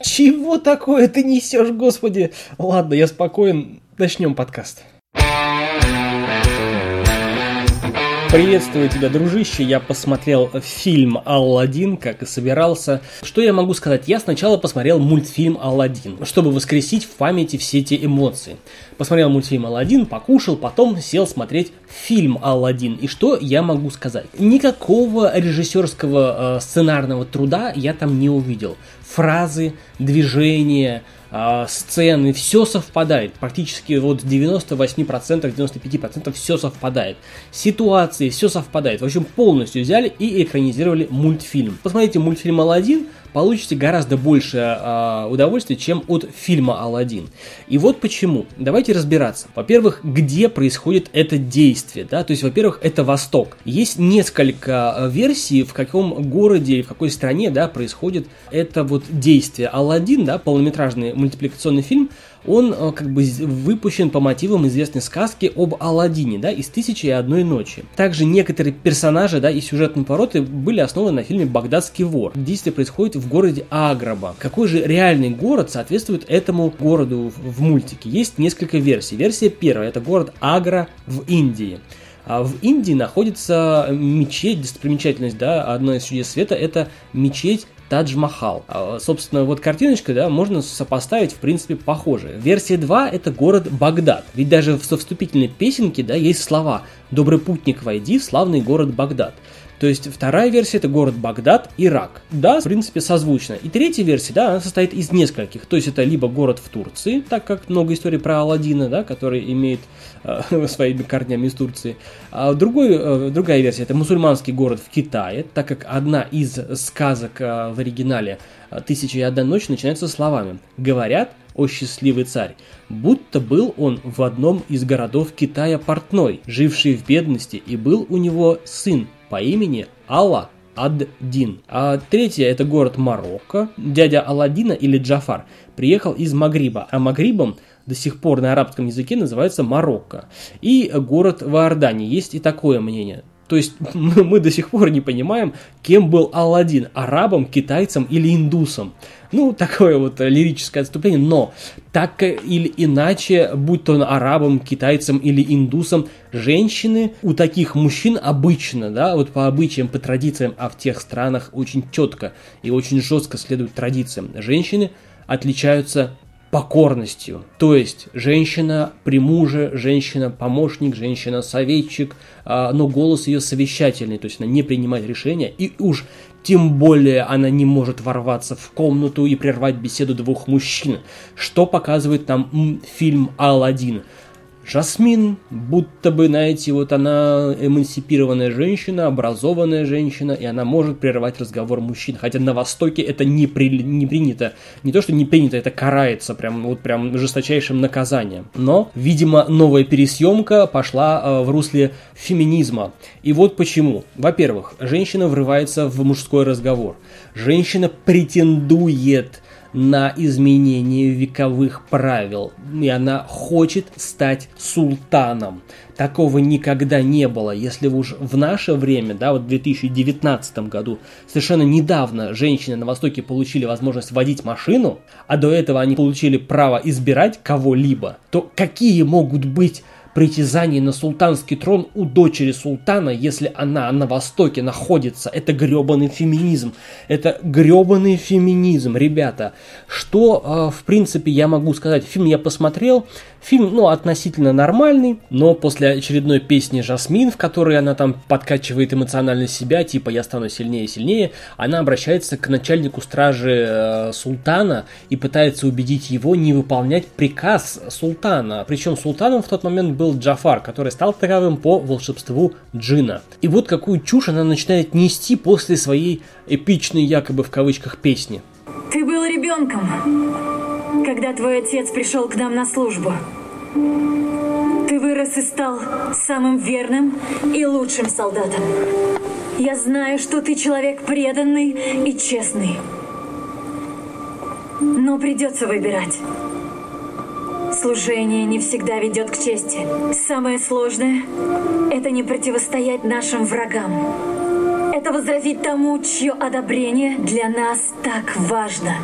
Чего такое ты несешь, господи? Ладно, я спокоен. Начнем подкаст. Приветствую тебя, дружище. Я посмотрел фильм «Алладин», как и собирался. Что я могу сказать? Я сначала посмотрел мультфильм «Алладин», чтобы воскресить в памяти все эти эмоции. Посмотрел мультфильм «Алладин», покушал, потом сел смотреть фильм «Алладин». И что я могу сказать? Никакого режиссерского э, сценарного труда я там не увидел. Фразы, движения, э, сцены, все совпадает. Практически вот 98%, 95% все совпадает. Ситуации, все совпадает. В общем, полностью взяли и экранизировали мультфильм. Посмотрите мультфильм «Алладин», получите гораздо больше э, удовольствия, чем от фильма «Алладин». И вот почему. Давайте разбираться. Во-первых, где происходит это действие, да, то есть, во-первых, это Восток. Есть несколько а, версий, в каком городе или в какой стране, да, происходит это вот действие. «Алладин», да, полнометражный мультипликационный фильм, он э, как бы выпущен по мотивам известной сказки об Алладине, да, из «Тысячи и одной ночи». Также некоторые персонажи, да, и сюжетные повороты были основаны на фильме «Багдадский вор». Действие происходит в городе Аграба. Какой же реальный город соответствует этому городу в мультике? Есть несколько версий. Версия первая – это город Агра в Индии. А в Индии находится мечеть, достопримечательность, да, одна из чудес света – это мечеть Тадж-Махал. А, собственно, вот картиночка, да, можно сопоставить, в принципе, похоже. Версия 2 – это город Багдад. Ведь даже в вступительной песенке, да, есть слова «Добрый путник, войди в славный город Багдад». То есть вторая версия это город Багдад, Ирак. Да, в принципе, созвучно. И третья версия, да, она состоит из нескольких. То есть это либо город в Турции, так как много историй про Алладина, да, который имеет э, своими корнями из Турции. А другой, э, другая версия это мусульманский город в Китае, так как одна из сказок э, в оригинале «Тысяча и одна ночь» начинается словами «Говорят, о счастливый царь, будто был он в одном из городов Китая портной, живший в бедности, и был у него сын, по имени Алла Ад-Дин. А третье это город Марокко. Дядя Алладина или Джафар приехал из Магриба, а Магрибом до сих пор на арабском языке называется Марокко. И город в Иордании. Есть и такое мнение. То есть мы до сих пор не понимаем, кем был Алладин, арабом, китайцем или индусом. Ну, такое вот лирическое отступление, но так или иначе, будь то он арабом, китайцем или индусом, женщины у таких мужчин обычно, да, вот по обычаям, по традициям, а в тех странах очень четко и очень жестко следуют традициям, женщины отличаются покорностью. То есть женщина при муже, женщина-помощник, женщина-советчик, а, но голос ее совещательный, то есть она не принимает решения, и уж тем более она не может ворваться в комнату и прервать беседу двух мужчин, что показывает нам фильм «Алладин». Жасмин, будто бы, знаете, вот она эмансипированная женщина, образованная женщина, и она может прерывать разговор мужчин. Хотя на Востоке это не, при, не принято. Не то, что не принято, это карается прям, вот прям жесточайшим наказанием. Но, видимо, новая пересъемка пошла э, в русле феминизма. И вот почему. Во-первых, женщина врывается в мужской разговор. Женщина претендует на изменение вековых правил, и она хочет стать султаном. Такого никогда не было. Если уж в наше время, да, вот в 2019 году, совершенно недавно женщины на Востоке получили возможность водить машину, а до этого они получили право избирать кого-либо, то какие могут быть притязаний на султанский трон у дочери султана, если она на Востоке находится. Это гребаный феминизм. Это гребаный феминизм, ребята. Что, э, в принципе, я могу сказать? Фильм я посмотрел. Фильм, ну, относительно нормальный, но после очередной песни Жасмин, в которой она там подкачивает эмоционально себя, типа «я стану сильнее и сильнее», она обращается к начальнику стражи э, султана и пытается убедить его не выполнять приказ султана. Причем султаном в тот момент был Джафар, который стал таковым по волшебству джина. И вот какую чушь она начинает нести после своей эпичной якобы в кавычках песни. Ты был ребенком, когда твой отец пришел к нам на службу. Ты вырос и стал самым верным и лучшим солдатом. Я знаю, что ты человек преданный и честный. Но придется выбирать. Служение не всегда ведет к чести. Самое сложное – это не противостоять нашим врагам. Это возразить тому, чье одобрение для нас так важно.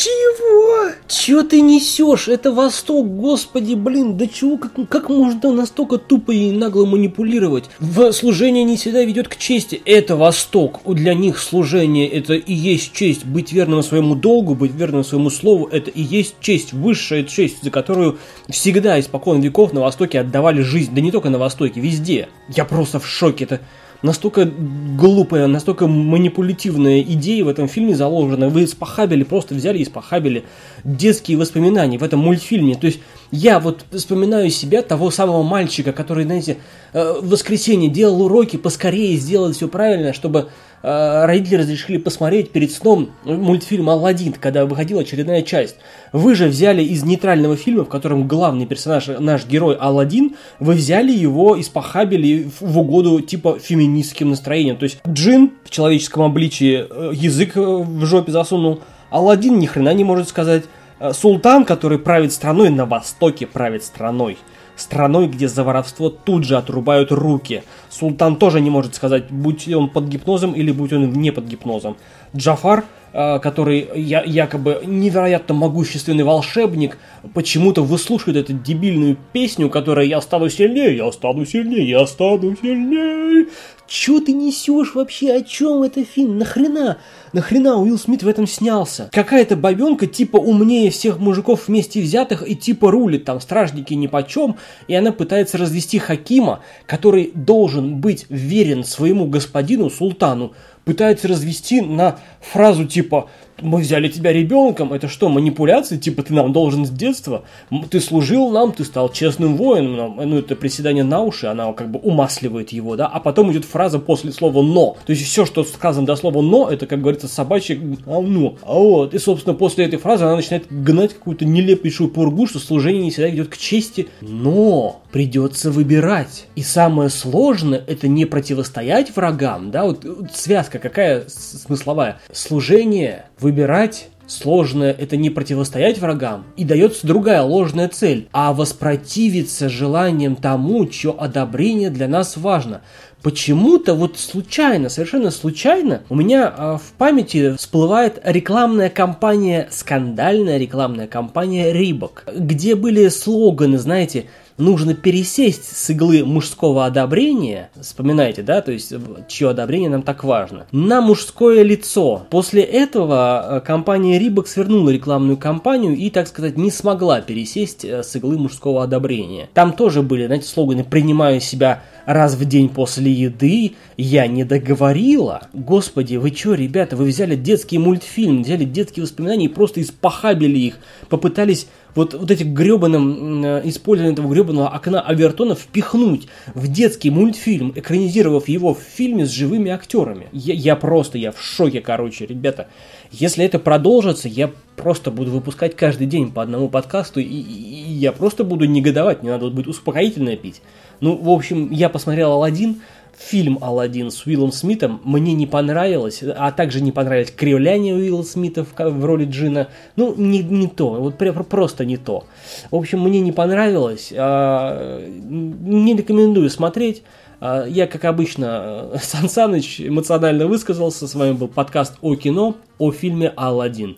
Чего? Чего ты несешь? Это Восток, господи, блин, да чего, как, как можно настолько тупо и нагло манипулировать? В служение не всегда ведет к чести. Это Восток. Для них служение это и есть честь. Быть верным своему долгу, быть верным своему слову, это и есть честь, высшая честь, за которую всегда испокон веков на Востоке отдавали жизнь. Да не только на Востоке, везде. Я просто в шоке. Это настолько глупая, настолько манипулятивная идея в этом фильме заложена. Вы спохабили, просто взяли и спохабили детские воспоминания в этом мультфильме. То есть я вот вспоминаю себя, того самого мальчика, который, знаете, э, в воскресенье делал уроки, поскорее сделать все правильно, чтобы родители разрешили посмотреть перед сном мультфильм «Алладин», когда выходила очередная часть. Вы же взяли из нейтрального фильма, в котором главный персонаж, наш герой Алладин, вы взяли его и спохабили в угоду типа феминистским настроением. То есть Джин в человеческом обличии э, язык э, в жопе засунул, Алладин ни хрена не может сказать, Султан, который правит страной, на востоке правит страной страной, где за воровство тут же отрубают руки. Султан тоже не может сказать, будь он под гипнозом или будь он не под гипнозом. Джафар, э, который якобы невероятно могущественный волшебник, почему-то выслушивает эту дебильную песню, которая «Я стану сильнее, я стану сильнее, я стану сильнее». Чё ты несешь вообще? О чем это фильм? Нахрена? Нахрена Уилл Смит в этом снялся? Какая-то бабенка типа умнее всех мужиков вместе взятых и типа рулит там стражники ни почем, и она пытается развести Хакима, который должен быть верен своему господину султану, пытается развести на фразу типа мы взяли тебя ребенком, это что, манипуляции? Типа ты нам должен с детства, ты служил нам, ты стал честным воином, ну это приседание на уши, она как бы умасливает его, да, а потом идет фраза после слова «но». То есть все, что сказано до слова «но», это, как говорится, собачье «а ну». А вот, и, собственно, после этой фразы она начинает гнать какую-то нелепейшую пургу, что служение не всегда ведет к чести, но придется выбирать. И самое сложное, это не противостоять врагам, да, вот, вот связка какая смысловая. Служение, выбирать сложное – это не противостоять врагам, и дается другая ложная цель, а воспротивиться желанием тому, чье одобрение для нас важно. Почему-то вот случайно, совершенно случайно, у меня э, в памяти всплывает рекламная кампания, скандальная рекламная кампания Рибок, где были слоганы, знаете, нужно пересесть с иглы мужского одобрения, вспоминайте, да, то есть чье одобрение нам так важно, на мужское лицо. После этого э, компания Рибок свернула рекламную кампанию и, так сказать, не смогла пересесть э, с иглы мужского одобрения. Там тоже были, знаете, слоганы «принимаю себя раз в день после еды», «я не договорила». Господи, вы что, ребята, вы взяли детский мультфильм, взяли детские воспоминания и просто испохабили их, попытались вот, вот этим гребаным, э, использованием этого гребаного окна Авертона впихнуть в детский мультфильм, экранизировав его в фильме с живыми актерами. Я, я просто, я в шоке, короче, ребята. Если это продолжится, я просто буду выпускать каждый день по одному подкасту, и, и, и я просто буду негодовать, мне надо будет успокоительное пить. Ну, в общем, я посмотрел «Аладдин», фильм «Аладдин» с Уиллом Смитом мне не понравилось, а также не понравилось кривляние Уилла Смита в, в роли Джина. Ну, не, не то, вот просто не то. В общем, мне не понравилось, а, не рекомендую смотреть. А, я, как обычно, Сан Саныч эмоционально высказался. С вами был подкаст о кино, о фильме «Аладдин».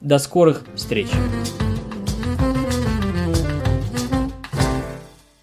До скорых встреч!